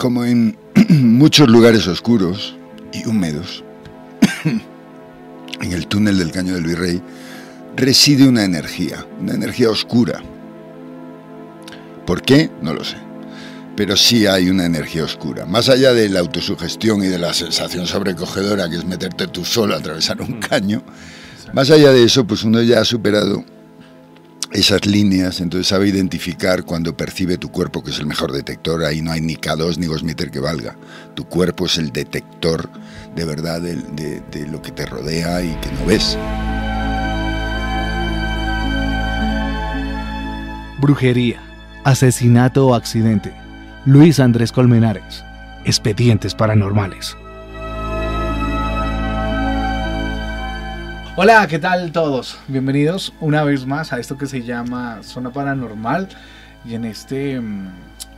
como en muchos lugares oscuros y húmedos, en el túnel del Caño del Virrey, reside una energía, una energía oscura. ¿Por qué? No lo sé. Pero sí hay una energía oscura. Más allá de la autosugestión y de la sensación sobrecogedora que es meterte tú solo a atravesar un caño, más allá de eso, pues uno ya ha superado esas líneas, entonces sabe identificar cuando percibe tu cuerpo, que es el mejor detector, ahí no hay ni K2 ni Gosmeter que valga. Tu cuerpo es el detector de verdad de, de lo que te rodea y que no ves. Brujería, asesinato o accidente. Luis Andrés Colmenares. Expedientes paranormales. Hola, ¿qué tal todos? Bienvenidos una vez más a esto que se llama Zona Paranormal y en este mm,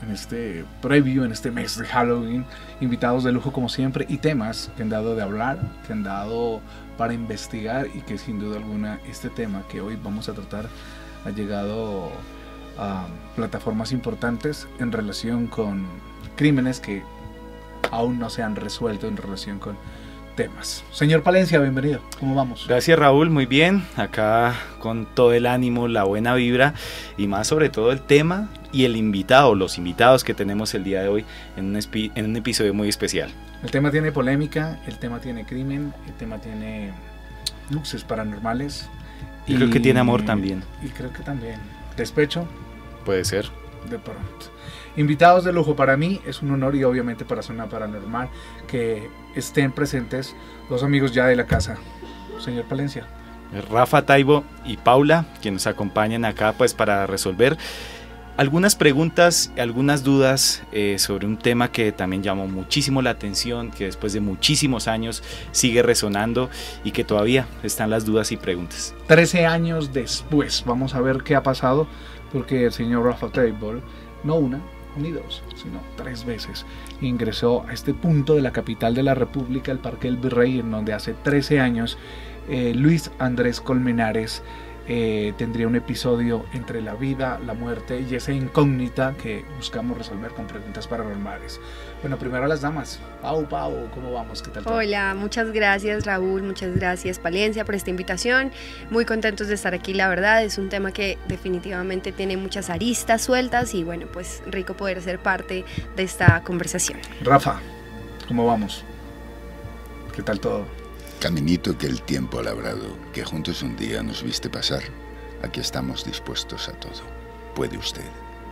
en este preview, en este mes de Halloween, invitados de lujo como siempre y temas que han dado de hablar, que han dado para investigar y que sin duda alguna este tema que hoy vamos a tratar ha llegado a plataformas importantes en relación con crímenes que aún no se han resuelto en relación con temas. Señor Palencia, bienvenido. ¿Cómo vamos? Gracias Raúl, muy bien. Acá con todo el ánimo, la buena vibra y más sobre todo el tema y el invitado, los invitados que tenemos el día de hoy en un, en un episodio muy especial. El tema tiene polémica, el tema tiene crimen, el tema tiene luces paranormales. Y, creo que tiene amor también. Y creo que también. Despecho. Puede ser. De pronto. Invitados de lujo para mí, es un honor y obviamente para Zona Paranormal que estén presentes los amigos ya de la casa. Señor Palencia. Rafa Taibo y Paula, quienes acompañan acá pues para resolver algunas preguntas, algunas dudas eh, sobre un tema que también llamó muchísimo la atención, que después de muchísimos años sigue resonando y que todavía están las dudas y preguntas. Trece años después, vamos a ver qué ha pasado, porque el señor Rafa Taibo, no una, ni dos, sino tres veces. Ingresó a este punto de la capital de la República, el Parque del Virrey, en donde hace 13 años eh, Luis Andrés Colmenares eh, tendría un episodio entre la vida, la muerte y esa incógnita que buscamos resolver con preguntas paranormales. Bueno, primero a las damas. Pau, Pau, ¿cómo vamos? ¿Qué tal? Hola, muchas gracias Raúl, muchas gracias Palencia por esta invitación. Muy contentos de estar aquí, la verdad. Es un tema que definitivamente tiene muchas aristas sueltas y bueno, pues rico poder ser parte de esta conversación. Rafa, ¿cómo vamos? ¿Qué tal todo? Caminito que el tiempo ha labrado, que juntos un día nos viste pasar. Aquí estamos dispuestos a todo. Puede usted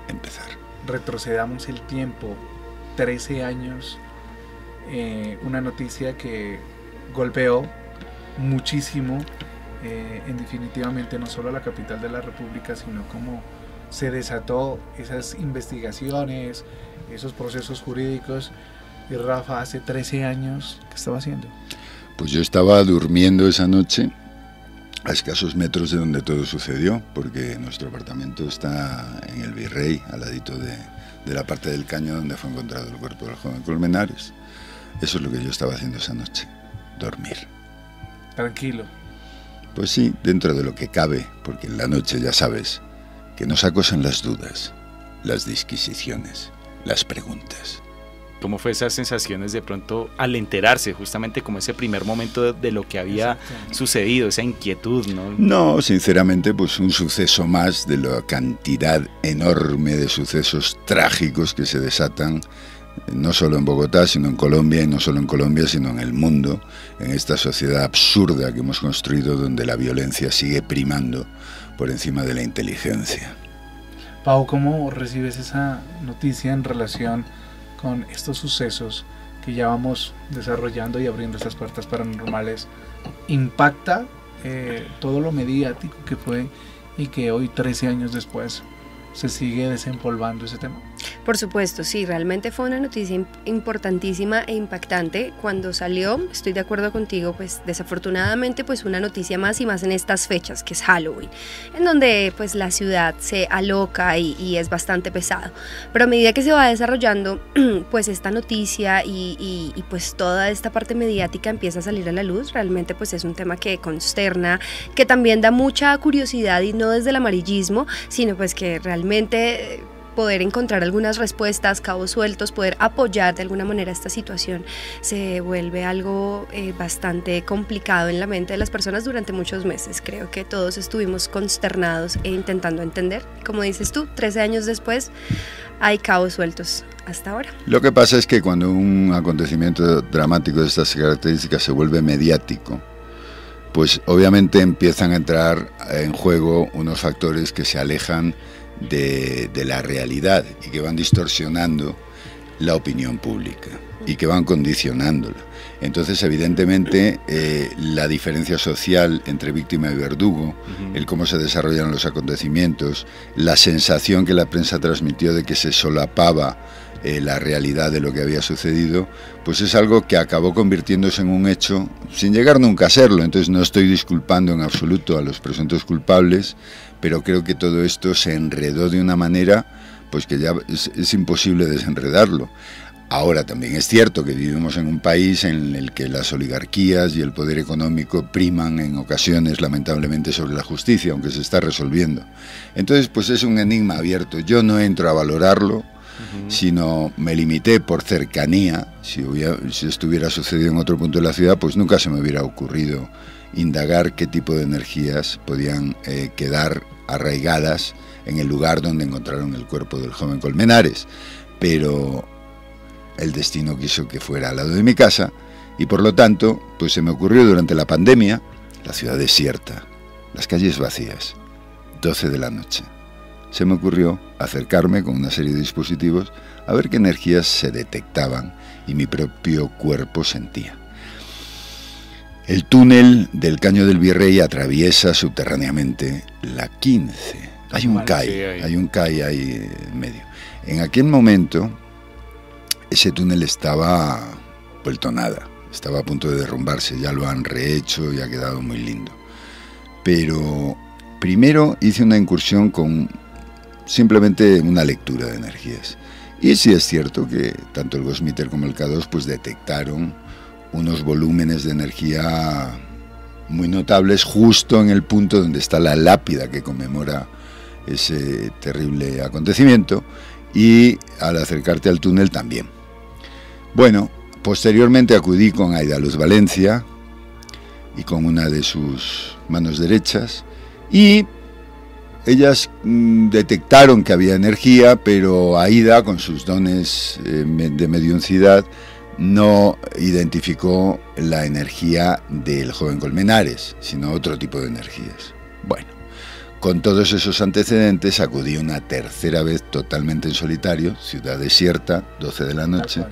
empezar. Retrocedamos el tiempo 13 años, eh, una noticia que golpeó muchísimo eh, en definitivamente no solo a la capital de la República, sino como se desató esas investigaciones, esos procesos jurídicos. Y Rafa, hace 13 años, ¿qué estaba haciendo? Pues yo estaba durmiendo esa noche a escasos metros de donde todo sucedió, porque nuestro apartamento está en el Virrey, al ladito de, de la parte del caño donde fue encontrado el cuerpo del joven Colmenares. Eso es lo que yo estaba haciendo esa noche, dormir. Tranquilo. Pues sí, dentro de lo que cabe, porque en la noche ya sabes que nos acosan las dudas, las disquisiciones, las preguntas. ¿Cómo fue esas sensaciones de pronto al enterarse, justamente como ese primer momento de, lo que había sucedido, esa inquietud, ¿no? No, sinceramente, pues un suceso más de la cantidad enorme de sucesos trágicos que se desatan no solo en Bogotá, sino en Colombia, y no solo en Colombia, sino en el mundo, en esta sociedad absurda que hemos construido donde la violencia sigue primando por encima de la inteligencia. Pau, ¿cómo recibes esa noticia en relación con estos sucesos que ya vamos desarrollando y abriendo estas puertas paranormales, impacta eh, todo lo mediático que fue y que hoy, 13 años después, se sigue desempolvando ese tema? Por supuesto, sí, realmente fue una noticia importantísima e impactante cuando salió. Estoy de acuerdo contigo, pues desafortunadamente pues una noticia más y más en estas fechas, que es Halloween, en donde pues la ciudad se aloca y, es bastante pesado. Pero a medida que se va desarrollando pues esta noticia y, y, pues toda esta parte mediática empieza a salir a la luz, realmente pues es un tema que consterna, que también da mucha curiosidad y no desde el amarillismo, sino pues que realmente poder encontrar algunas respuestas, cabos sueltos, poder apoyar de alguna manera esta situación, se vuelve algo eh, bastante complicado en la mente de las personas durante muchos meses. Creo que todos estuvimos consternados e intentando entender. Como dices tú, 13 años después hay cabos sueltos hasta ahora. Lo que pasa es que cuando un acontecimiento dramático de estas características se vuelve mediático, pues obviamente empiezan a entrar en juego unos factores que se alejan de, la realidad y que van distorsionando la opinión pública y que van condicionándola. Entonces, evidentemente, eh, la diferencia social entre víctima y verdugo, el cómo se desarrollan los acontecimientos, la sensación que la prensa transmitió de que se solapaba eh, la realidad de lo que había sucedido, pues es algo que acabó convirtiéndose en un hecho sin llegar nunca a serlo. Entonces no estoy disculpando en absoluto a los presuntos culpables, pero creo que todo esto se enredó de una manera pues que ya es, imposible desenredarlo. Ahora también es cierto que vivimos en un país en el que las oligarquías y el poder económico priman en ocasiones lamentablemente sobre la justicia, aunque se está resolviendo. Entonces, pues es un enigma abierto. Yo no entro a valorarlo, sino me limité por cercanía. Si, si estuviera sucedido en otro punto de la ciudad, pues nunca se me hubiera ocurrido indagar qué tipo de energías podían eh, quedar arraigadas en el lugar donde encontraron el cuerpo del joven Colmenares. Pero el destino quiso que fuera al lado de mi casa y por lo tanto, pues se me ocurrió durante la pandemia, la ciudad desierta, las calles vacías, 12 de la noche se me ocurrió acercarme con una serie de dispositivos a ver qué energías se detectaban y mi propio cuerpo sentía. El túnel del Caño del Virrey atraviesa subterráneamente la 15. Hay un CAI, hay un CAI ahí en medio. En aquel momento, ese túnel estaba vuelto nada, estaba a punto de derrumbarse, ya lo han rehecho y ha quedado muy lindo. Pero primero hice una incursión con simplemente una lectura de energías. Y sí es cierto que tanto el Gosmeter como el K2 pues detectaron unos volúmenes de energía muy notables justo en el punto donde está la lápida que conmemora ese terrible acontecimiento y al acercarte al túnel también. Bueno, posteriormente acudí con Aida Luz Valencia y con una de sus manos derechas y ellas mm, detectaron que había energía, pero Aida, con sus dones eh, de mediuncidad, no identificó la energía del joven Colmenares, sino otro tipo de energías. Bueno, con todos esos antecedentes acudí una tercera vez totalmente en solitario, ciudad desierta, 12 de la noche,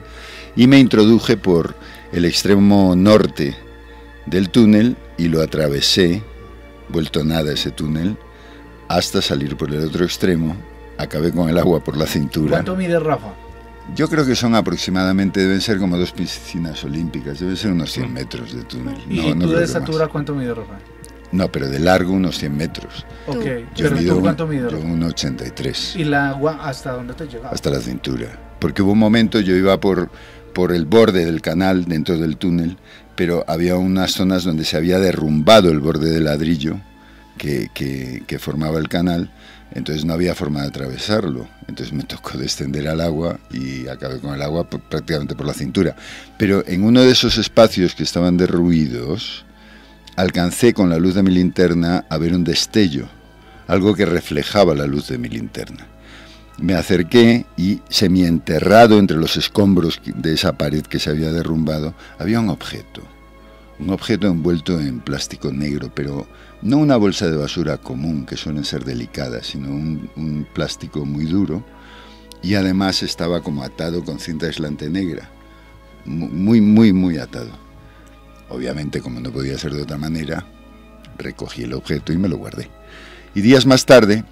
y me introduje por el extremo norte del túnel y lo atravesé, vuelto nada ese túnel, hasta salir por el otro extremo. Acabé con el agua por la cintura. ¿Cuánto mide Rafa? Yo creo que son aproximadamente, deben ser como dos piscinas olímpicas, deben ser unos 100 mm. metros de túnel. ¿Y tú de estatura cuánto mide Rafa? No, pero de largo unos 100 metros. Ok, yo ¿pero tú cuánto mido? Yo un 83. ¿Y la agua hasta dónde te llegaba? Hasta la cintura. Porque hubo un momento, yo iba por, por el borde del canal, dentro del túnel, pero había unas zonas donde se había derrumbado el borde del ladrillo que, formaba el canal, entonces no había forma de atravesarlo. Entonces me tocó descender al agua y acabé con el agua prácticamente por la cintura. Pero en uno de esos espacios que estaban derruidos, alcancé con la luz de mi linterna a ver un destello, algo que reflejaba la luz de mi linterna. Me acerqué y semienterrado entre los escombros de esa pared que se había derrumbado, había un objeto. Un objeto envuelto en plástico negro, pero no una bolsa de basura común, que suelen ser delicadas, sino un, plástico muy duro, y además estaba como atado con cinta aislante negra, muy, muy, muy atado. Obviamente, como no podía ser de otra manera, recogí el objeto y me lo guardé. Y días más tarde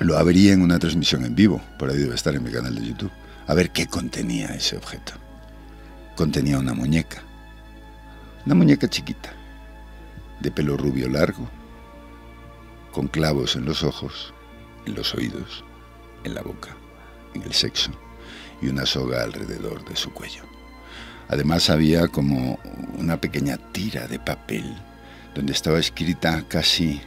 lo abrí en una transmisión en vivo, por ahí debe estar en mi canal de YouTube, a ver qué contenía ese objeto. Contenía una muñeca, una muñeca chiquita, de pelo rubio largo, con clavos en los ojos, en los oídos, en la boca, en el sexo y una soga alrededor de su cuello. Además había como una pequeña tira de papel donde estaba escrita casi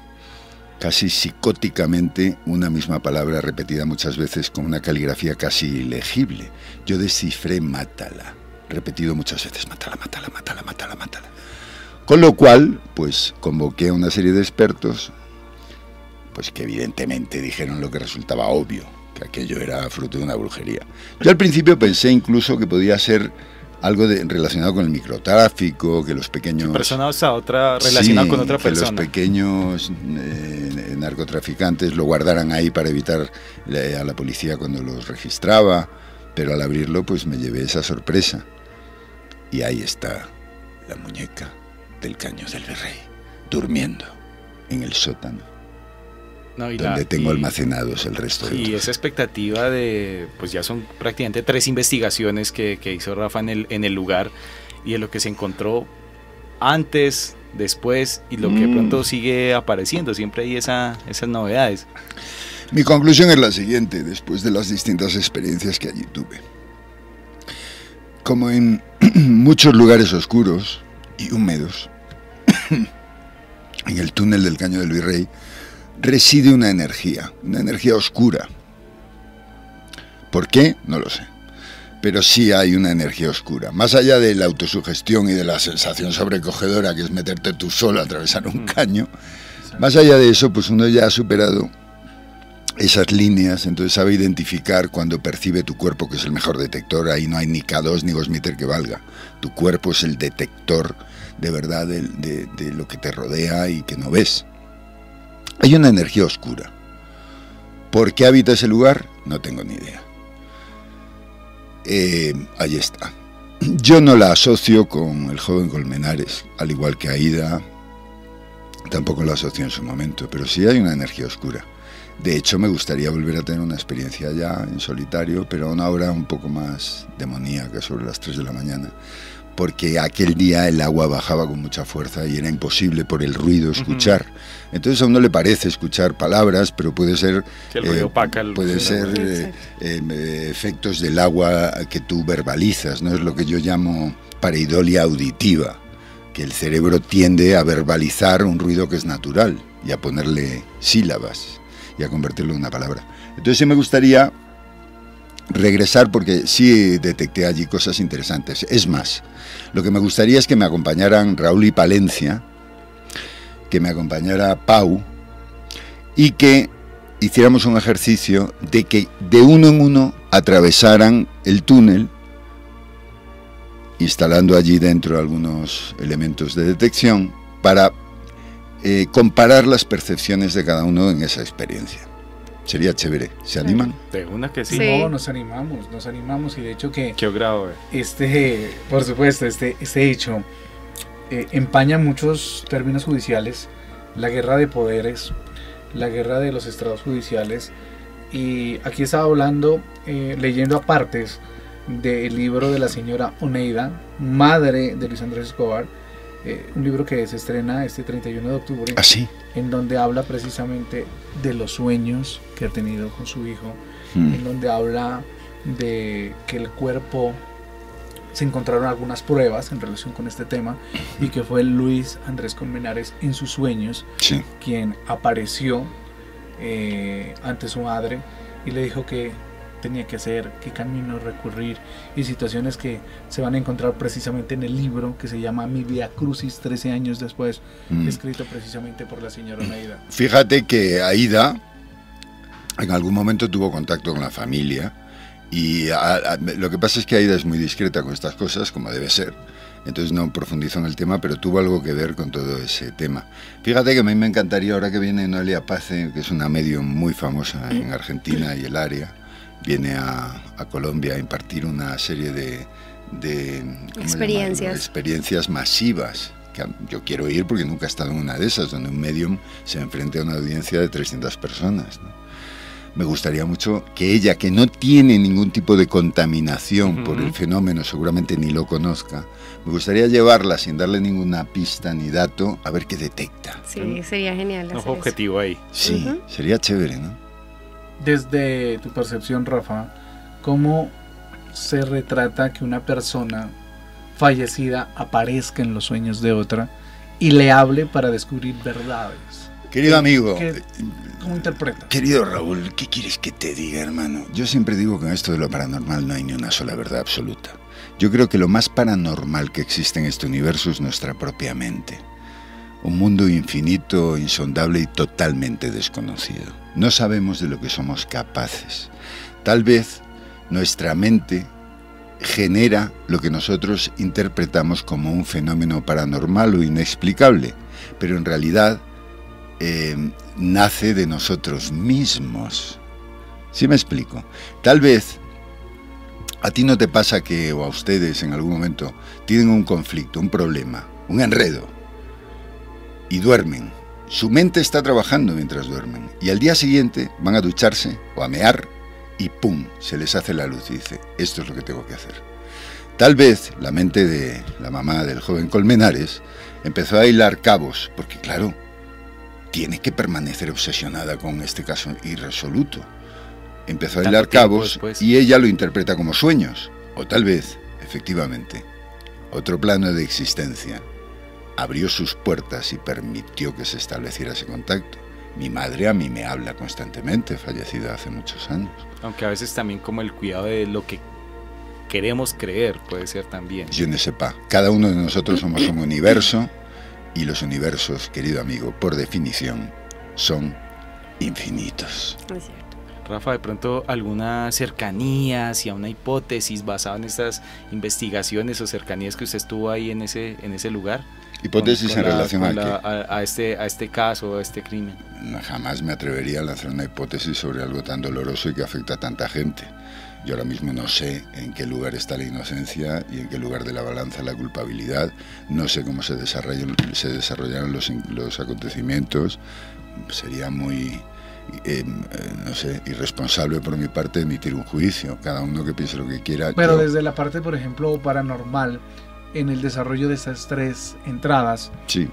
casi psicóticamente una misma palabra repetida muchas veces con una caligrafía casi ilegible. Yo descifré mátala, repetido muchas veces, mátala, mátala, mátala, mátala, mátala. Con lo cual, pues convoqué a una serie de expertos, pues que evidentemente dijeron lo que resultaba obvio, que aquello era fruto de una brujería. Yo al principio pensé incluso que podía ser algo de, relacionado con el microtráfico, que los pequeños... Otra, relacionado con otra que persona. los pequeños eh, narcotraficantes lo guardaran ahí para evitar eh, a la policía cuando los registraba, pero al abrirlo pues me llevé esa sorpresa. Y ahí está la muñeca del caño del virrey, durmiendo en el sótano. No, y donde la- tengo y- almacenados el resto de Y otros. esa expectativa de, pues ya son prácticamente tres investigaciones que, que hizo Rafa en el, en el lugar y de lo que se encontró antes, después y lo que Mm. pronto sigue apareciendo. Siempre hay esa, esas novedades. Mi conclusión es la siguiente, después de las distintas experiencias que allí tuve. Como en muchos lugares oscuros y húmedos, en el túnel del Caño del Virrey, reside una energía, una energía oscura. ¿Por qué? No lo sé. Pero sí hay una energía oscura. Más allá de la autosugestión y de la sensación sobrecogedora que es meterte tú solo a atravesar un caño, más allá de eso, pues uno ya ha superado esas líneas, entonces sabe identificar cuando percibe tu cuerpo, que es el mejor detector, ahí no hay ni K2 ni Gosmeter que valga. Tu cuerpo es el detector de verdad de lo que te rodea y que no ves. Hay una energía oscura. ¿Por qué habita ese lugar? No tengo ni idea. Eh, ahí está. Yo no la asocio con el joven Colmenares, al igual que Aida, tampoco la asocio en su momento, pero sí hay una energía oscura. De hecho, me gustaría volver a tener una experiencia ya en solitario, pero a una hora un poco más demoníaca, sobre las 3 de la mañana, porque aquel día el agua bajaba con mucha fuerza y era imposible por el ruido escuchar. Entonces a uno le parece escuchar palabras, pero puede ser Que el ruido eh, opaca el- puede ser eh, eh, eh, efectos del agua que tú verbalizas, no es lo que yo llamo pareidolia auditiva, que el cerebro tiende a verbalizar un ruido que es natural y a ponerle sílabas y a convertirlo en una palabra. Entonces sí me gustaría regresar porque sí detecté allí cosas interesantes. Es más, lo que me gustaría es que me acompañaran Raúl y Palencia, que me acompañara Pau y que hiciéramos un ejercicio de que de uno en uno atravesaran el túnel, instalando allí dentro algunos elementos de detección para eh, comparar las percepciones de cada uno en esa experiencia. Sería chévere. ¿Se animan? De una que sí. Sí. No, nos animamos, nos animamos y de hecho que Qué grave. este, por supuesto, este, este hecho eh, empaña muchos términos judiciales, la guerra de poderes, la guerra de los estrados judiciales y aquí estaba hablando, eh, leyendo apartes del libro de la señora Oneida, madre de Luis Andrés Escobar, eh, un libro que se estrena este 31 de octubre Así. en donde habla precisamente de los sueños que ha tenido con su hijo, Mm. en donde habla de que el cuerpo se encontraron algunas pruebas en relación con este tema y que fue Luis Andrés Colmenares en sus sueños Sí. quien apareció eh, ante su madre y le dijo que tenía que hacer, qué camino recurrir y situaciones que se van a encontrar precisamente en el libro que se llama Mi Via Crucis 13 años después, Mm. escrito precisamente por la señora Oneida. Fíjate que Aida en algún momento tuvo contacto con la familia y a- a- lo que pasa es que Aida es muy discreta con estas cosas, como debe ser. Entonces no profundizó en el tema, pero tuvo algo que ver con todo ese tema. Fíjate que a mí me encantaría, ahora que viene Noelia Pace, que es una medium muy famosa en Argentina y el área, viene a, a Colombia a impartir una serie de, de. Experiencias. experiencias masivas. Que a- yo quiero ir porque nunca he estado en una de esas, donde un medium se enfrente a una audiencia de 300 personas. ¿no? Me gustaría mucho que ella, que no tiene ningún tipo de contaminación por Ujú. el fenómeno, seguramente ni lo conozca, me gustaría llevarla sin darle ninguna pista ni dato a ver qué detecta. Sí, sería genial. Un hacer eso. objetivo ahí. Sí, Ujú. sería chévere, ¿no? Desde tu percepción, Rafa, ¿cómo se retrata que una persona fallecida aparezca en los sueños de otra y le hable para descubrir verdades? Querido amigo, ¿cómo interpreta? Querido Raúl, ¿qué quieres que te diga, hermano? Yo siempre digo que en esto de lo paranormal no hay ni una sola verdad absoluta. Yo creo que lo más paranormal que existe en este universo es nuestra propia mente. Un mundo infinito, insondable y totalmente desconocido. No sabemos de lo que somos capaces. Tal vez nuestra mente genera lo que nosotros interpretamos como un fenómeno paranormal o inexplicable, pero en realidad eh, nace de nosotros mismos. ¿Sí me explico? Tal vez a ti no te pasa que, o a ustedes en algún momento, tienen un conflicto, un problema, un enredo, y duermen. Su mente está trabajando mientras duermen, y al día siguiente van a ducharse o a mear y ¡pum! se les hace la luz y dice, esto es lo que tengo que hacer. Tal vez la mente de la mamá del joven Colmenares empezó a hilar cabos, porque claro, tiene que permanecer obsesionada con este caso irresoluto. Empezó a hilar cabos y ella lo interpreta como sueños, o tal vez, efectivamente, otro plano de existencia abrió sus puertas y permitió que se estableciera ese contacto. Mi madre a mí me habla constantemente, fallecida hace muchos años. Aunque a veces también como el cuidado de lo que queremos creer puede ser también. Yo no sepa. Cada uno de nosotros somos un universo y los universos, querido amigo, por definición, son infinitos. Es cierto. Rafa, de pronto alguna cercanía hacia una hipótesis basada en estas investigaciones o cercanías que usted estuvo ahí en ese, en ese lugar. Hipótesis en relación a, a, este, a este caso, a este crimen. Jamás me atrevería a lanzar una hipótesis sobre algo tan doloroso y que afecta a tanta gente. Yo ahora mismo no sé en qué lugar está la inocencia y en qué lugar de la balanza la culpabilidad. No sé cómo se desarrollaron, se desarrollaron los, los acontecimientos. Sería muy, eh, no sé, irresponsable por mi parte emitir un juicio. Cada uno que piense lo que quiera. Pero desde la parte, por ejemplo, paranormal, en el desarrollo de estas tres entradas, sí.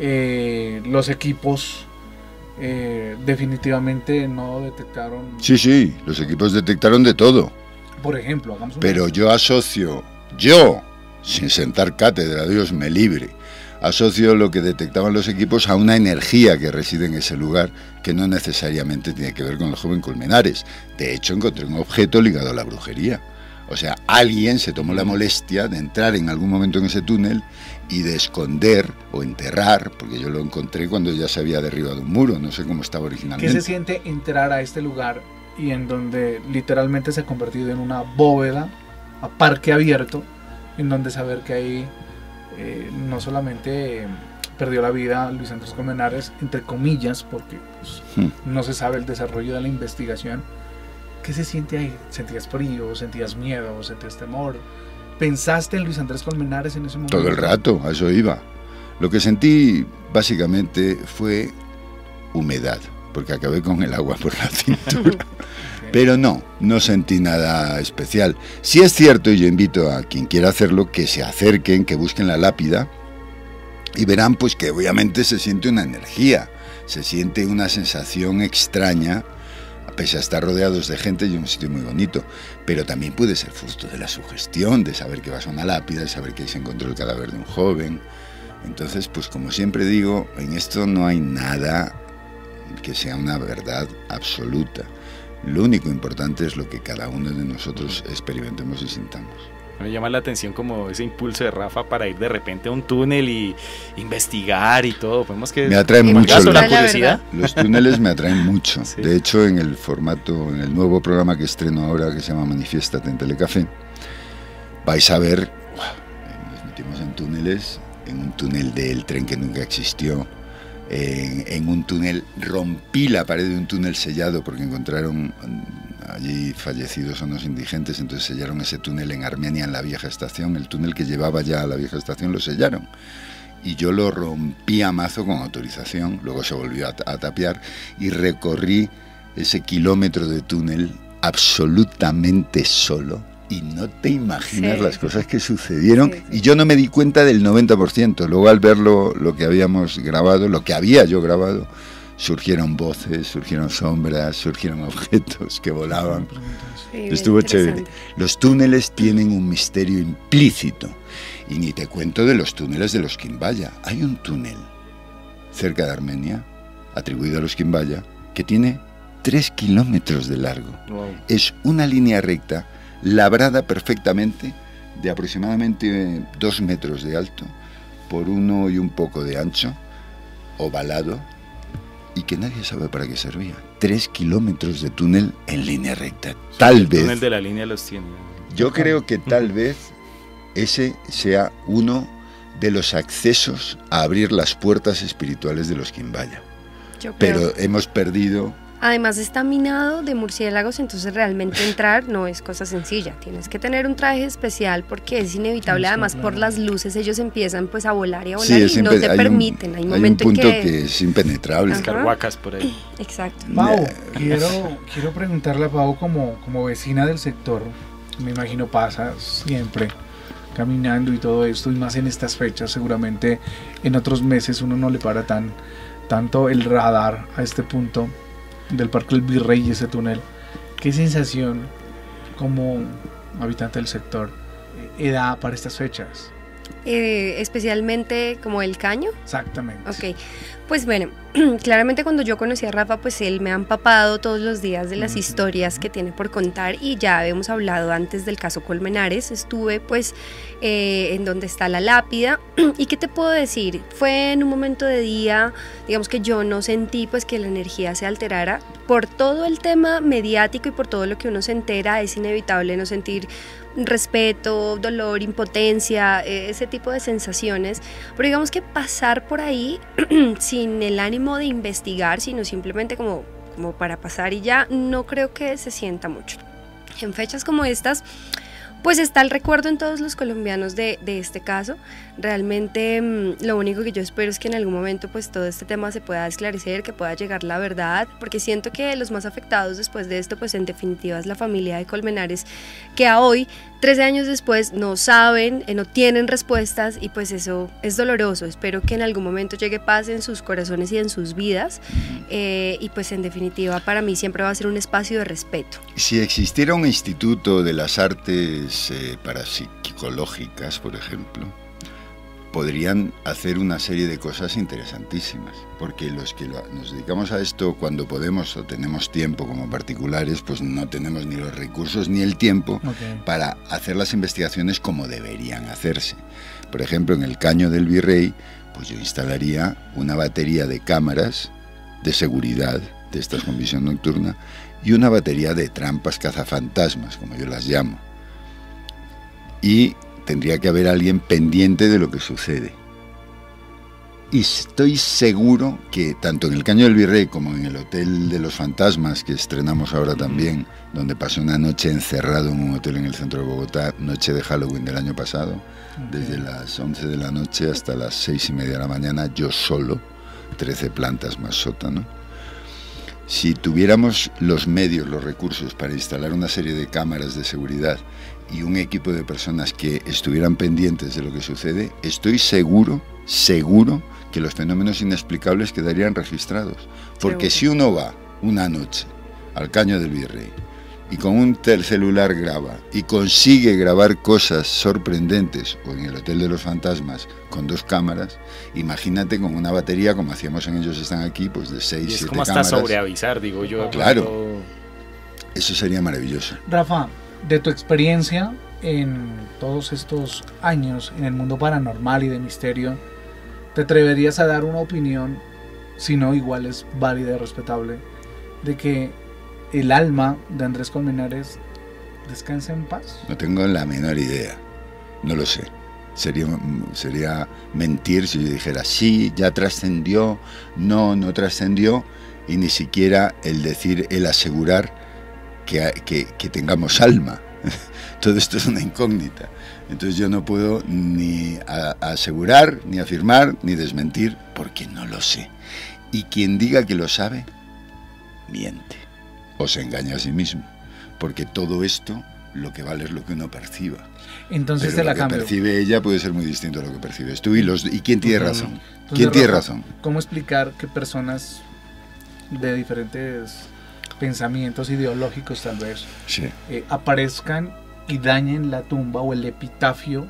Eh, los equipos eh, definitivamente no detectaron. Sí, sí, los equipos detectaron de todo. Por ejemplo, hagamos Pero yo asocio, yo, sin sentar cátedra, Dios me libre, asocio lo que detectaban los equipos a una energía que reside en ese lugar que no necesariamente tiene que ver con el joven Colmenares. De hecho, encontré un objeto ligado a la brujería. O sea, alguien se tomó la molestia de entrar en algún momento en ese túnel y de esconder o enterrar, porque yo lo encontré cuando ya se había derribado un muro, no sé cómo estaba originalmente. ¿Qué se siente entrar a este lugar y en donde literalmente se ha convertido en una bóveda, a parque abierto, en donde saber que ahí eh, no solamente perdió la vida Luis Andrés Colmenares, entre comillas, porque pues, hmm. no se sabe el desarrollo de la investigación, ¿Qué se siente ahí? ¿Sentías frío? ¿Sentías miedo? ¿Sentías temor? ¿Pensaste en Luis Andrés Colmenares en ese momento? Todo el rato, a eso iba. Lo que sentí básicamente fue humedad, porque acabé con el agua por la cintura. Pero no, no sentí nada especial. Si es cierto, y yo invito a quien quiera hacerlo, que se acerquen, que busquen la lápida y verán pues que obviamente se siente una energía, se siente una sensación extraña pese a estar rodeados de gente y un sitio muy bonito, pero también puede ser fruto de la sugestión, de saber que vas a una lápida, de saber que se encontró el cadáver de un joven. Entonces, pues como siempre digo, en esto no hay nada que sea una verdad absoluta. Lo único importante es lo que cada uno de nosotros experimentemos y sintamos. Me llama la atención como ese impulso de Rafa para ir de repente a un túnel y investigar y todo. Podemos que me atraen mucho la curiosidad. Los túneles me atraen mucho. De hecho, en el formato, en el nuevo programa que estreno ahora que se llama Manifiéstate en Telecafé, vais a ver, nos metimos en túneles, en un túnel del tren que nunca existió, en, en un túnel, rompí la pared de un túnel sellado porque encontraron allí fallecidos son los indigentes, entonces sellaron ese túnel en Armenia, en la vieja estación, el túnel que llevaba ya a la vieja estación lo sellaron. Y yo lo rompí a mazo con autorización, luego se volvió a, tapiar y recorrí ese kilómetro de túnel absolutamente solo. Y no te imaginas las cosas que sucedieron. Y yo no me di cuenta del 90%. Luego al ver lo que habíamos grabado, lo que había yo grabado, surgieron voces, surgieron sombras, surgieron objetos que volaban. Estuvo chévere. Los túneles tienen un misterio implícito. Y ni te cuento de los túneles de los Quimbaya. Hay un túnel cerca de Armenia atribuido a los Quimbaya, que tiene 3 kilómetros de largo. Es una línea recta, labrada perfectamente, de aproximadamente 2 metros de alto, por uno y un poco de ancho, ovalado, y que nadie sabe para qué servía. 3 kilómetros de túnel en línea recta. Tal vez... El túnel de la línea los tiene. Yo creo que tal vez ese sea uno de los accesos a abrir las puertas espirituales de los Quimbaya. Pero hemos perdido Además está minado de murciélagos, entonces realmente entrar no es cosa sencilla. Tienes que tener un traje especial porque es inevitable. Además por las luces ellos empiezan pues a volar y a volar y no te permiten. hay, un punto que... es impenetrable. Carhuacas por ahí. Exacto. Pau, quiero, quiero preguntarle a Pau como, como vecina del sector. Me imagino pasa siempre caminando y todo esto y más en estas fechas. Seguramente en otros meses uno no le para tan tanto el radar a este punto del Parque del Virrey y ese túnel, ¿qué sensación como habitante del sector eh, da para estas fechas? Eh, especialmente como el caño. Exactamente. Ok, pues bueno, claramente cuando yo conocí a Rafa, pues él me ha empapado todos los días de las historias que tiene por contar y ya habíamos hablado antes del caso Colmenares, estuve pues eh, en donde está la lápida. Y qué te puedo decir, fue en un momento de día, digamos que yo no sentí pues que la energía se alterara, por todo el tema mediático y por todo lo que uno se entera, es inevitable no sentir respeto, dolor, impotencia, eh, ese tipo de sensaciones, pero digamos que pasar por ahí sin el ánimo de investigar, sino simplemente como, como para pasar y ya, no creo que se sienta mucho. En fechas como estas, pues está el recuerdo en todos los colombianos de, de este caso. Realmente mm, lo único que yo espero es que en algún momento pues todo este tema se pueda esclarecer, que pueda llegar la verdad, porque siento que los más afectados después de esto pues en definitiva es la familia de Colmenares, que a hoy 13 años después no saben, eh, no tienen respuestas y pues eso es doloroso. Espero que en algún momento llegue paz en sus corazones y en sus vidas eh, y pues en definitiva para mí siempre va a ser un espacio de respeto. Si existiera un instituto de las artes eh, parapsicológicas, por ejemplo, podrían hacer una serie de cosas interesantísimas, porque los que nos dedicamos a esto cuando podemos o tenemos tiempo como particulares, pues no tenemos ni los recursos ni el tiempo para hacer las investigaciones como deberían hacerse. Por ejemplo, en el caño del virrey, pues yo instalaría una batería de cámaras de seguridad de esta con visión nocturna y una batería de trampas cazafantasmas, como yo las llamo. Y tendría que haber alguien pendiente de lo que sucede. Y estoy seguro que tanto en el Caño del Virrey como en el Hotel de los Fantasmas, que estrenamos ahora también, donde pasé una noche encerrado en un hotel en el centro de Bogotá, noche de Halloween del año pasado, desde las 11 de la noche hasta las 6 y media de la mañana, yo solo, 13 plantas más sótano. Si tuviéramos los medios, los recursos para instalar una serie de cámaras de seguridad y un equipo de personas que estuvieran pendientes de lo que sucede, estoy seguro, seguro que los fenómenos inexplicables quedarían registrados. Porque si uno va una noche al caño del virrey y con un celular graba y consigue grabar cosas sorprendentes o en el Hotel de los Fantasmas con dos cámaras, imagínate con una batería como hacíamos en Ellos Están Aquí, pues de seis, siete cámaras. Es como hasta sobreavisar, digo yo. Claro. Eso sería maravilloso. Rafa, de tu experiencia en todos estos años en el mundo paranormal y de misterio, ¿te atreverías a dar una opinión, si no igual es válida y respetable, de que el alma de Andrés Colmenares descansa en paz? No tengo la menor idea, no lo sé. Sería, sería mentir si yo dijera, sí, ya trascendió, no, no trascendió, y ni siquiera el decir, el asegurar que, tengamos alma. Todo esto es una incógnita. Entonces yo no puedo ni asegurar, ni afirmar, ni desmentir, porque no lo sé. Y quien diga que lo sabe, miente o se engaña a sí mismo. Porque todo esto lo que vale es lo que uno perciba. Entonces Pero la lo que percibe ella puede ser muy distinto a lo que percibes tú. ¿Y, los, y quién tiene razón? ¿Quién tiene razón? ¿Cómo explicar que personas de diferentes pensamientos ideológicos tal vez eh, aparezcan y dañen la tumba o el epitafio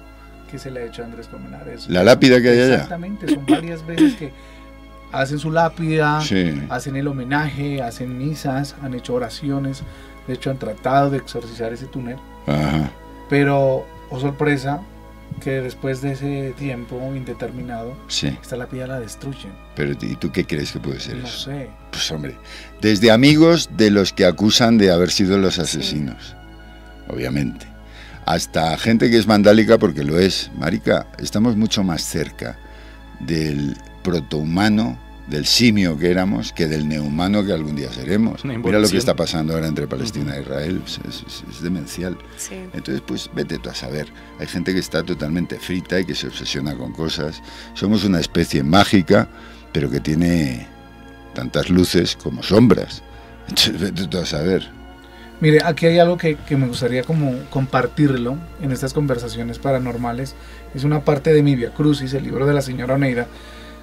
que se le ha hecho a Andrés Colmenares. La lápida que hay allá. Exactamente, son varias veces que hacen su lápida, hacen el homenaje, hacen misas, han hecho oraciones, de hecho han tratado de exorcizar ese túnel. Pero, oh sorpresa, que después de ese tiempo indeterminado, esta lápida la destruyen. Pero ¿y tú qué crees que puede ser no eso? No sé. Pues hombre, desde amigos de los que acusan de haber sido los asesinos, obviamente, hasta gente que es vandálica porque lo es. Marica, estamos mucho más cerca del protohumano, del simio que éramos, que del neuhumano que algún día seremos. Mira lo que está pasando ahora entre Palestina e Israel, es, demencial. Entonces, pues vete tú a saber. Hay gente que está totalmente frita y que se obsesiona con cosas. Somos una especie mágica, pero que tiene tantas luces como sombras. Entonces, vete tú a saber. Mire, aquí hay algo que, que, me gustaría como compartirlo en estas conversaciones paranormales. Es una parte de mi Via Crucis, el libro de la señora Oneida,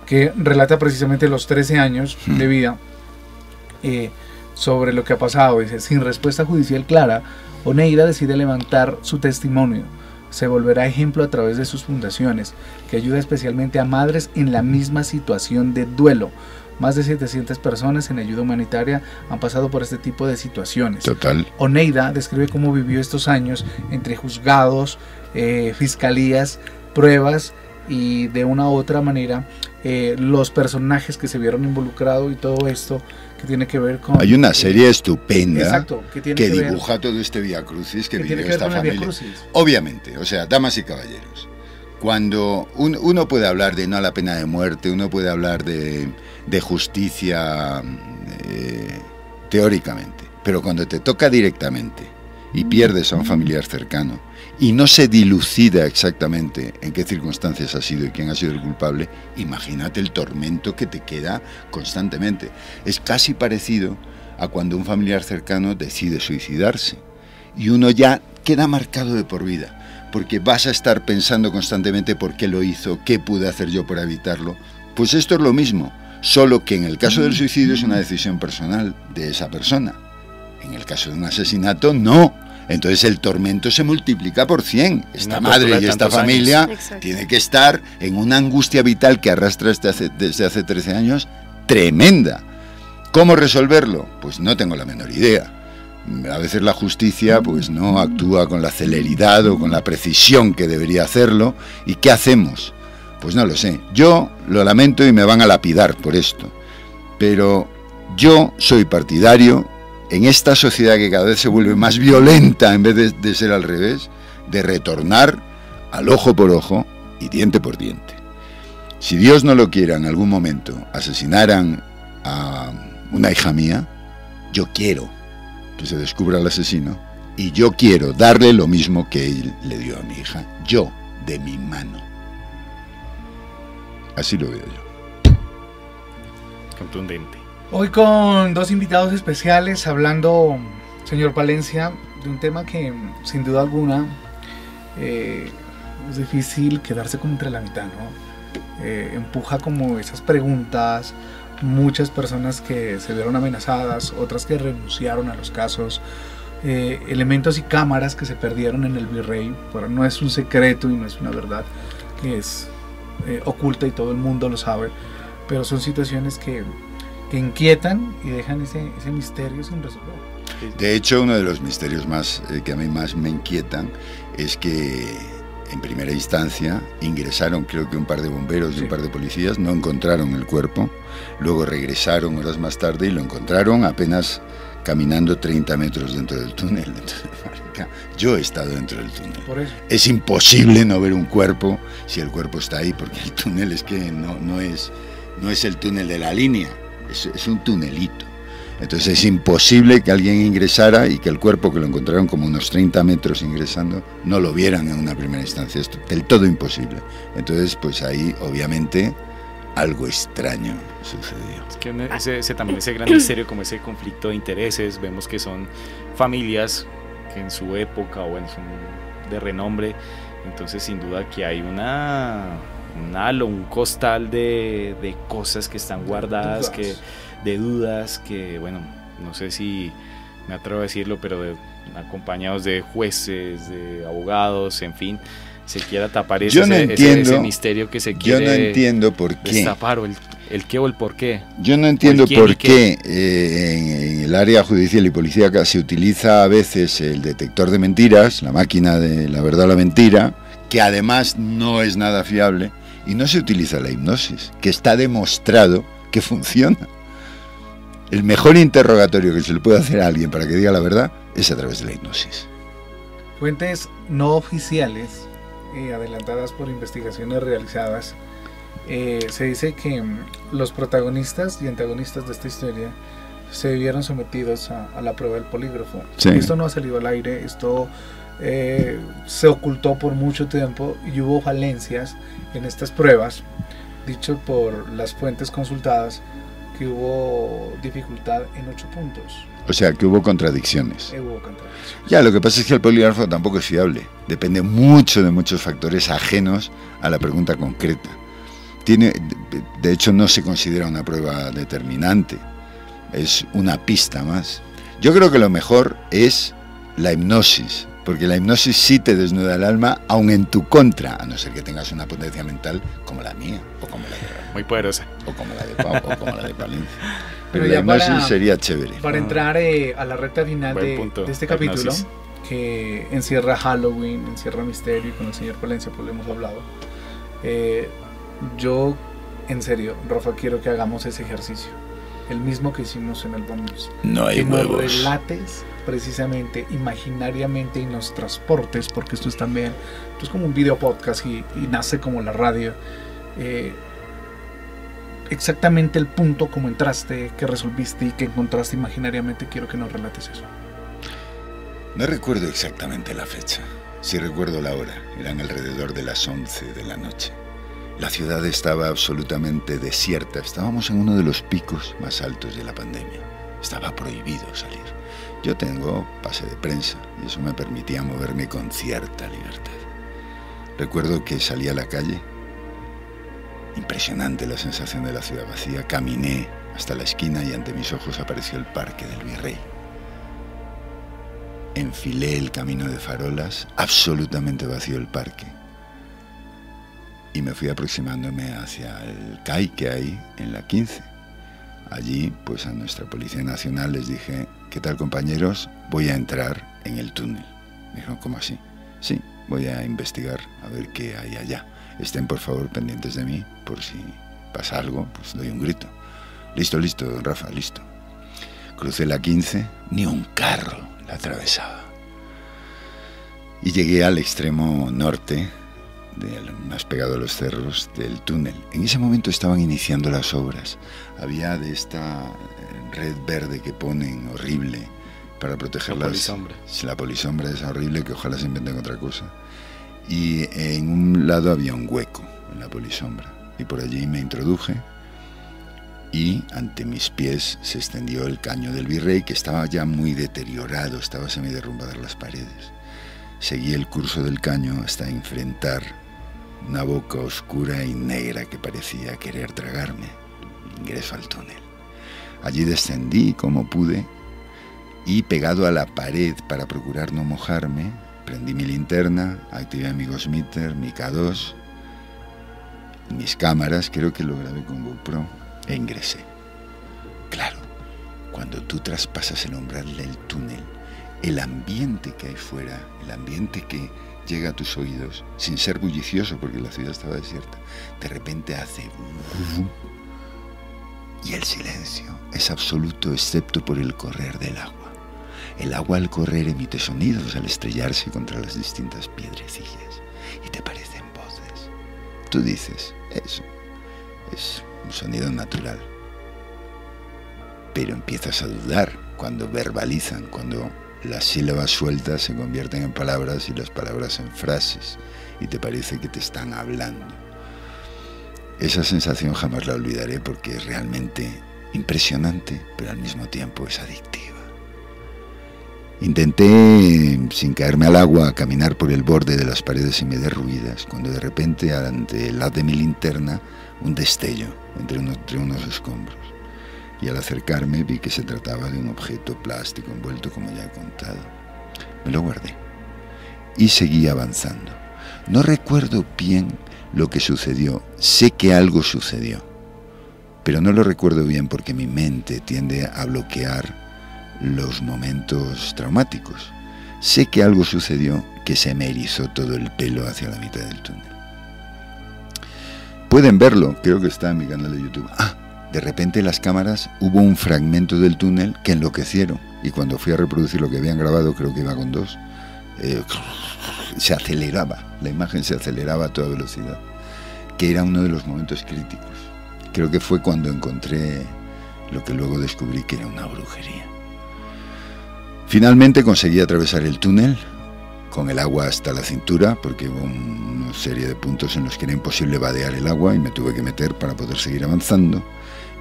que relata precisamente los 13 años de vida eh, sobre lo que ha pasado. Dice, sin respuesta judicial clara, Oneida decide levantar su testimonio. Se volverá ejemplo a través de sus fundaciones, que ayuda especialmente a madres en la misma situación de duelo. Más de 700 personas en ayuda humanitaria han pasado por este tipo de situaciones. Total. Oneida describe cómo vivió estos años entre juzgados, eh, fiscalías, pruebas y de una u otra manera eh, los personajes que se vieron involucrados y todo esto que tiene que ver con... Hay una serie estupenda exacto, que, dibuja todo este Via Crucis que, vive esta familia. Obviamente, o sea, damas y caballeros, cuando uno puede hablar de no a la pena de muerte, uno puede hablar de, justicia eh, teóricamente, pero cuando te toca directamente y pierdes a un familiar cercano, y no se dilucida exactamente en qué circunstancias ha sido y quién ha sido el culpable, imagínate el tormento que te queda constantemente. Es casi parecido a cuando un familiar cercano decide suicidarse y uno ya queda marcado de por vida, porque vas a estar pensando constantemente por qué lo hizo, qué pude hacer yo para evitarlo. Pues esto es lo mismo, solo que en el caso del suicidio es una decisión personal de esa persona. En el caso de un asesinato, no entonces el tormento se multiplica por 100. Esta madre y esta familia tiene que estar en una angustia vital que arrastra desde hace, desde hace 13 años tremenda. ¿Cómo resolverlo? Pues no tengo la menor idea. A veces la justicia pues no actúa con la celeridad o con la precisión que debería hacerlo. ¿Y qué hacemos? Pues no lo sé. Yo lo lamento y me van a lapidar por esto. Pero yo soy partidario en esta sociedad que cada vez se vuelve más violenta en vez de, ser al revés, de retornar al ojo por ojo y diente por diente. Si Dios no lo quiera en algún momento asesinaran a una hija mía, yo quiero que se descubra el asesino y yo quiero darle lo mismo que él le dio a mi hija, yo, de mi mano. Así lo veo yo. Contundente. Hoy con dos invitados especiales hablando, señor Palencia, de un tema que sin duda alguna eh, es difícil quedarse como entre la mitad, ¿no? Eh, empuja como esas preguntas, muchas personas que se vieron amenazadas, otras que renunciaron a los casos, eh, elementos y cámaras que se perdieron en el virrey, pero no es un secreto y no es una verdad que es oculta y todo el mundo lo sabe, pero son situaciones que que inquietan y dejan ese, ese misterio sin resolver. De hecho, uno de los misterios más eh, que a mí más me inquietan es que en primera instancia ingresaron creo que un par de bomberos y un par de policías, no encontraron el cuerpo, luego regresaron horas más tarde y lo encontraron apenas caminando 30 metros dentro del túnel. yo he estado dentro del túnel. Es imposible no ver un cuerpo si el cuerpo está ahí, porque el túnel es que no, no, es, no es el túnel de la línea es, un tunelito. Entonces es imposible que alguien ingresara y que el cuerpo que lo encontraron como unos 30 metros ingresando no lo vieran en una primera instancia. Es del todo imposible. Entonces pues ahí obviamente algo extraño sucedió. Es que ese, también ese gran misterio como ese conflicto de intereses, vemos que son familias que en su época o en su de renombre, entonces sin duda que hay una un halo, un costal de, de cosas que están guardadas, que, de dudas, que bueno, no sé si me atrevo a decirlo, pero acompañados de jueces, de abogados, en fin, se quiera tapar ese, ese, misterio que se quiere yo no entiendo por qué. destapar o el el qué o el por qué. Yo no entiendo por qué, eh, en, el área judicial y policíaca se utiliza a veces el detector de mentiras, la máquina de la verdad o la mentira, que además no es nada fiable, y no se utiliza la hipnosis, que está demostrado que funciona. El mejor interrogatorio que se le puede hacer a alguien para que diga la verdad es a través de la hipnosis. Fuentes no oficiales, eh, adelantadas por investigaciones realizadas, eh, se dice que mm, los protagonistas y antagonistas de esta historia se vieron sometidos a, la prueba del polígrafo. Esto no ha salido al aire, esto eh, se ocultó por mucho tiempo y hubo falencias en estas pruebas, dicho por las fuentes consultadas que hubo dificultad en ocho puntos. O sea, que hubo contradicciones. hubo contradicciones. Ya, lo que pasa es que el polígrafo tampoco es fiable. Depende mucho de muchos factores ajenos a la pregunta concreta. Tiene, de hecho, no se considera una prueba determinante. Es una pista más. Yo creo que lo mejor es la hipnosis, porque la hipnosis sí te desnuda el alma, aun en tu contra, a no ser que tengas una potencia mental como la mía, o como la de... Muy poderosa. O como la de Pau, o como la de Palencia. Pero, la hipnosis sería chévere. Para entrar eh, a la recta final de, este capítulo, que encierra Halloween, encierra misterio, y con el señor Palencia pues lo hemos hablado, eh, yo, en serio, Rafa, quiero que hagamos ese ejercicio. El mismo que hicimos en el bonus. No hay que huevos. nos relates precisamente imaginariamente y nos transportes, porque esto es también, esto es como un video podcast y, nace como la radio. Eh, exactamente el punto como entraste, que resolviste y que encontraste imaginariamente, quiero que nos relates eso. No recuerdo exactamente la fecha, sí recuerdo la hora, eran alrededor de las 11 de la noche. La ciudad estaba absolutamente desierta, estábamos en uno de los picos más altos de la pandemia, estaba prohibido salir. Yo tengo pase de prensa y eso me permitía moverme con cierta libertad. Recuerdo que salí a la calle, impresionante la sensación de la ciudad vacía, caminé hasta la esquina y ante mis ojos apareció el Parque del Virrey. Enfilé el camino de farolas, absolutamente vacío el parque y me fui aproximándome hacia el CAI que hay en la 15. Allí, pues a nuestra Policía Nacional les dije, ¿qué tal compañeros? Voy a entrar en el túnel. Me dijeron, ¿cómo así? Sí, voy a investigar a ver qué hay allá. Estén por favor pendientes de mí, por si pasa algo, pues doy un grito. Listo, listo, Rafa, listo. Crucé la 15, ni un carro la atravesaba. Y llegué al extremo norte más pegado a los cerros del túnel. En ese momento estaban iniciando las obras. Había de esta eh, red verde que ponen horrible para proteger la polisombra. La polisombra es horrible que ojalá se inventen otra cosa. Y en un lado había un hueco en la polisombra. Y por allí me introduje y ante mis pies se extendió el caño del virrey que estaba ya muy deteriorado, estaba semiderrumbadas las paredes. Seguí el curso del caño hasta enfrentar una boca oscura y negra que parecía querer tragarme. Ingreso al túnel. Allí descendí como pude y pegado a la pared para procurar no mojarme, prendí mi linterna, activé mi Gosmeter, mi K2, mis cámaras, creo que lo grabé con GoPro, e ingresé. Claro, cuando tú traspasas el umbral del túnel, el ambiente que hay fuera, el ambiente que llega a tus oídos sin ser bullicioso porque la ciudad estaba desierta. De repente hace... Y el silencio es absoluto excepto por el correr del agua. El agua al correr emite sonidos al estrellarse contra las distintas piedrecillas y te parecen voces. Tú dices, eso es un sonido natural. Pero empiezas a dudar cuando verbalizan, cuando las sílabas sueltas se convierten en palabras y las palabras en frases y te parece que te están hablando. Esa sensación jamás la olvidaré porque es realmente impresionante, pero al mismo tiempo es adictiva. Intenté, sin caerme al agua, caminar por el borde de las paredes y me derruidas, cuando de repente, ante el haz de mi linterna, un destello entre unos escombros y al acercarme vi que se trataba de un objeto plástico envuelto como ya he contado. Me lo guardé y seguí avanzando. No recuerdo bien lo que sucedió, sé que algo sucedió. pero no lo recuerdo bien porque mi mente tiende a bloquear los momentos traumáticos. Sé que algo sucedió que se me erizó todo el pelo hacia la mitad del túnel. Pueden verlo, creo que está en mi canal de YouTube. Ah, de repente las cámaras hubo un fragmento del túnel que enloquecieron y cuando fui a reproducir lo que habían grabado, creo que iba con dos, eh, se aceleraba, la imagen se aceleraba a toda velocidad, que era uno de los momentos críticos. Creo que fue cuando encontré lo que luego descubrí que era una brujería. Finalmente conseguí atravesar el túnel con el agua hasta la cintura, porque hubo una serie de puntos en los que era imposible vadear el agua y me tuve que meter para poder seguir avanzando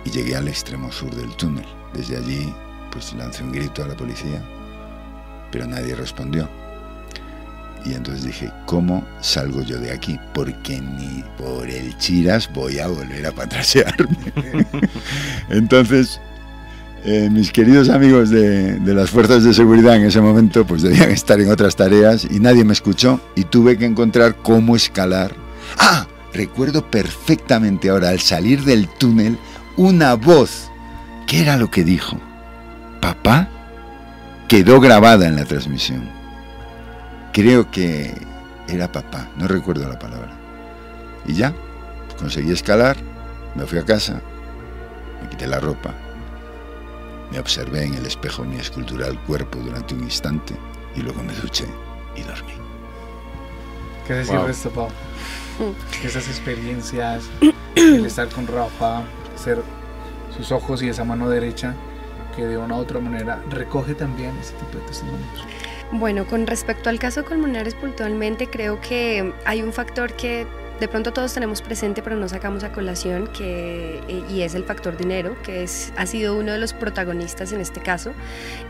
y llegué al extremo sur del túnel. Desde allí, pues lancé un grito a la policía, pero nadie respondió. Y entonces dije, ¿cómo salgo yo de aquí? Porque ni por el chiras voy a volver a patrasearme. entonces, eh, mis queridos amigos de, de, las fuerzas de seguridad en ese momento, pues debían estar en otras tareas y nadie me escuchó y tuve que encontrar cómo escalar. Ah, recuerdo perfectamente ahora, al salir del túnel, una voz. ¿Qué era lo que dijo? ¿Papá? Quedó grabada en la transmisión. Creo que era papá, no recuerdo la palabra. Y ya, conseguí escalar, me fui a casa, me quité la ropa, me observé en el espejo mi escultural cuerpo durante un instante y luego me duché y dormí. ¿Qué decir de esto, Pau? Esas experiencias, el estar con Rafa, ser sus ojos y esa mano derecha que de una u otra manera recoge también ese tipo de testimonios. Bueno, con respecto al caso Colmenares puntualmente, creo que hay un factor que de pronto todos tenemos presente pero no sacamos a colación que, eh, y es el factor dinero que es, ha sido uno de los protagonistas en este caso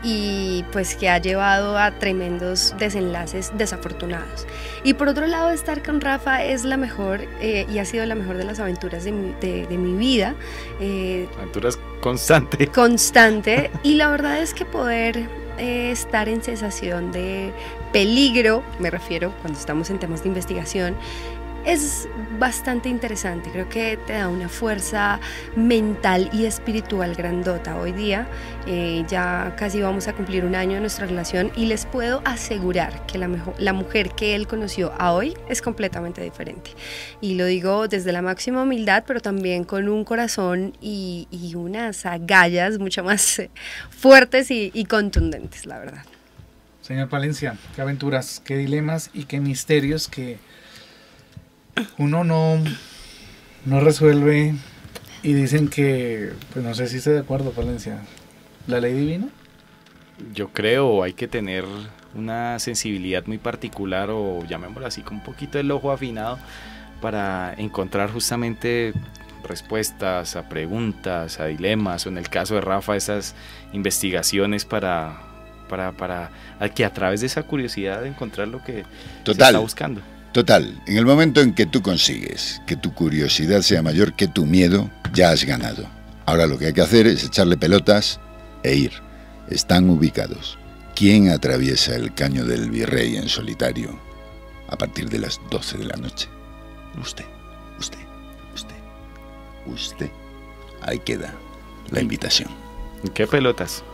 y pues que ha llevado a tremendos desenlaces desafortunados. Y por otro lado estar con Rafa es la mejor eh, y ha sido la mejor de las aventuras de mi, de, de mi vida eh, aventuras constante. constante. Y la verdad es que poder eh, estar en sensación de peligro, me refiero cuando estamos en temas de investigación, es bastante interesante. Creo que te da una fuerza mental y espiritual grandota. Hoy día eh, ya casi vamos a cumplir un año de nuestra relación y les puedo asegurar que la, mujer que él conoció a hoy es completamente diferente. Y lo digo desde la máxima humildad, pero también con un corazón y, unas agallas mucho más fuertes y contundentes, la verdad. Señor Palencia, qué aventuras, qué dilemas y qué misterios que uno no, no resuelve y dicen que, pues no sé si estoy de acuerdo, Palencia, la ley divina. Yo creo, hay que tener una sensibilidad muy particular o llamémoslo así, con un poquito el ojo afinado para encontrar justamente respuestas a preguntas, a dilemas, o en el caso de Rafa, esas investigaciones para, para, para que a través de esa curiosidad encontrar lo que Total. se está buscando. Total, en el momento en que tú consigues que tu curiosidad sea mayor que tu miedo, ya has ganado. Ahora lo que hay que hacer es echarle pelotas e ir. Están ubicados. ¿Quién atraviesa el caño del virrey en solitario a partir de las 12 de la noche? Usted, usted, usted, usted. Ahí queda la invitación. ¿Qué pelotas?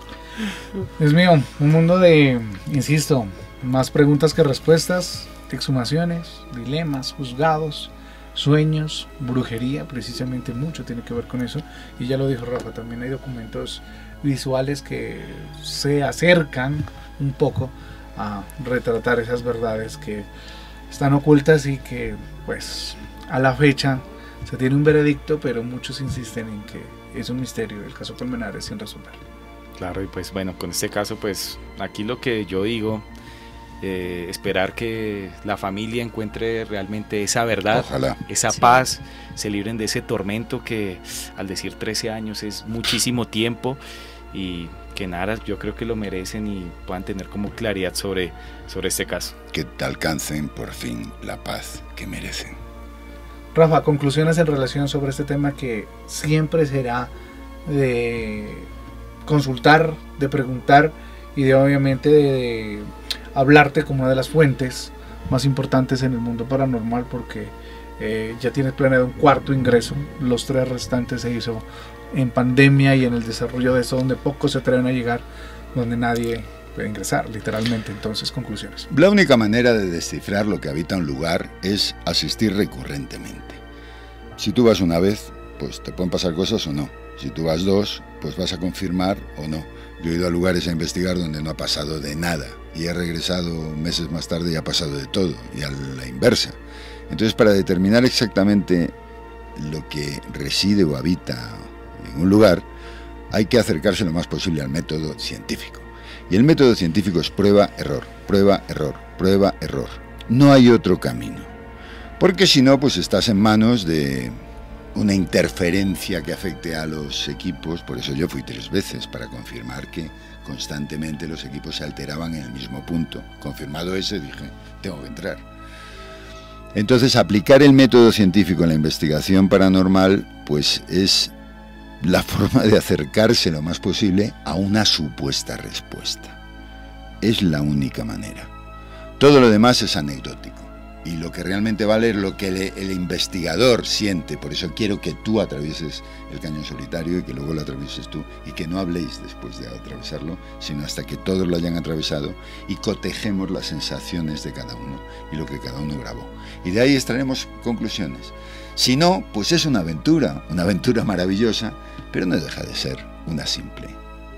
Dios mío, un mundo de, insisto, más preguntas que respuestas, exhumaciones, dilemas, juzgados, sueños, brujería, precisamente mucho tiene que ver con eso. Y ya lo dijo Rafa, también hay documentos visuales que se acercan un poco a retratar esas verdades que están ocultas y que pues a la fecha se tiene un veredicto, pero muchos insisten en que es un misterio el caso Colmenares sin resolver. Claro, y pues bueno, con este caso pues aquí lo que yo digo eh, esperar que la familia encuentre realmente esa verdad, Ojalá. esa sí. paz, se libren de ese tormento que al decir 13 años es muchísimo tiempo y que nada, yo creo que lo merecen y puedan tener como claridad sobre, sobre este caso. Que te alcancen por fin la paz que merecen. Rafa, conclusiones en relación sobre este tema que siempre será de consultar, de preguntar y de obviamente de, de hablarte como una de las fuentes más importantes en el mundo paranormal porque eh, ya tiene planeado un cuarto ingreso. Los tres restantes se hizo en pandemia y en el desarrollo de eso, donde pocos se atreven a llegar, donde nadie puede ingresar, literalmente. Entonces, conclusiones. La única manera de descifrar lo que habita un lugar es asistir recurrentemente. Si tú vas una vez, pues te pueden pasar cosas o no. Si tú vas dos, pues vas a confirmar o no. Yo he ido a lugares a investigar donde no ha pasado de nada y he regresado meses más tarde y ha pasado de todo y a la inversa. Entonces, para determinar exactamente lo que reside o habita en un lugar, hay que acercarse lo más posible al método científico. Y el método científico es prueba, error, prueba, error, prueba, error. No hay otro camino. Porque si no, pues estás en manos de una interferencia que afecte a los equipos. Por eso yo fui tres veces para confirmar que constantemente los equipos se alteraban en el mismo punto. Confirmado ese, dije, tengo que entrar. Entonces, aplicar el método científico en la investigación paranormal, pues es la forma de acercarse lo más posible a una supuesta respuesta. Es la única manera. Todo lo demás es anecdótico. Y lo que realmente vale es lo que el, investigador siente. Por eso quiero que tú atravieses el cañón solitario y que luego lo atravieses tú. Y que no habléis después de atravesarlo, sino hasta que todos lo hayan atravesado y cotejemos las sensaciones de cada uno y lo que cada uno grabó. Y de ahí extraeremos conclusiones. Si no, pues es una aventura, una aventura maravillosa, pero no deja de ser una simple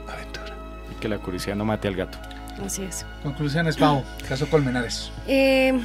aventura. Y que la curiosidad no mate al gato. Así es. Conclusiones, Pau, caso Colmenares. Eh,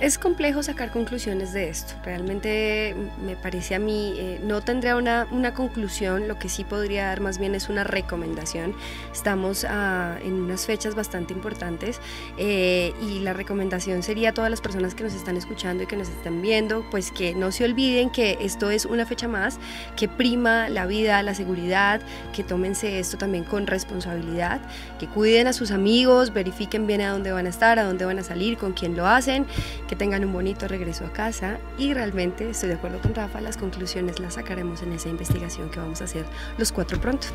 es complejo sacar conclusiones de esto. Realmente me parece a mí, eh, no tendría una, una, conclusión, lo que sí podría dar más bien es una recomendación. Estamos ah, en unas fechas bastante importantes eh, y la recomendación sería a todas las personas que nos están escuchando y que nos están viendo, pues que no se olviden que esto es una fecha más, que prima la vida, la seguridad, que tómense esto también con responsabilidad, que cuiden a sus amigos, verifiquen bien a dónde van a estar, a dónde van a salir, con quién lo hacen que tengan un bonito regreso a casa y realmente estoy de acuerdo con Rafa, las conclusiones las sacaremos en esa investigación que vamos a hacer los cuatro pronto.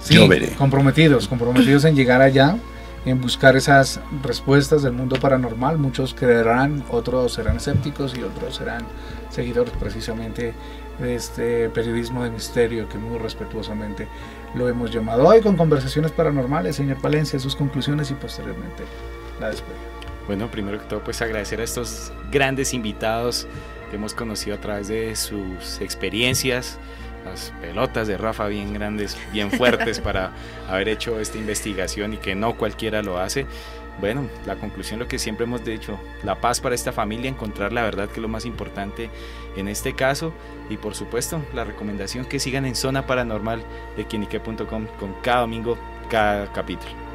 Sí, comprometidos, comprometidos en llegar allá, en buscar esas respuestas del mundo paranormal. Muchos creerán, otros serán escépticos y otros serán seguidores precisamente de este periodismo de misterio que muy respetuosamente lo hemos llamado hoy con conversaciones paranormales. Señor Palencia, sus conclusiones y posteriormente la despedida. Bueno, primero que todo, pues agradecer a estos grandes invitados que hemos conocido a través de sus experiencias, las pelotas de Rafa bien grandes, bien fuertes para haber hecho esta investigación y que no cualquiera lo hace. Bueno, la conclusión lo que siempre hemos dicho, la paz para esta familia, encontrar la verdad que es lo más importante en este caso y por supuesto la recomendación que sigan en Zona Paranormal de quienique.com con cada domingo, cada capítulo.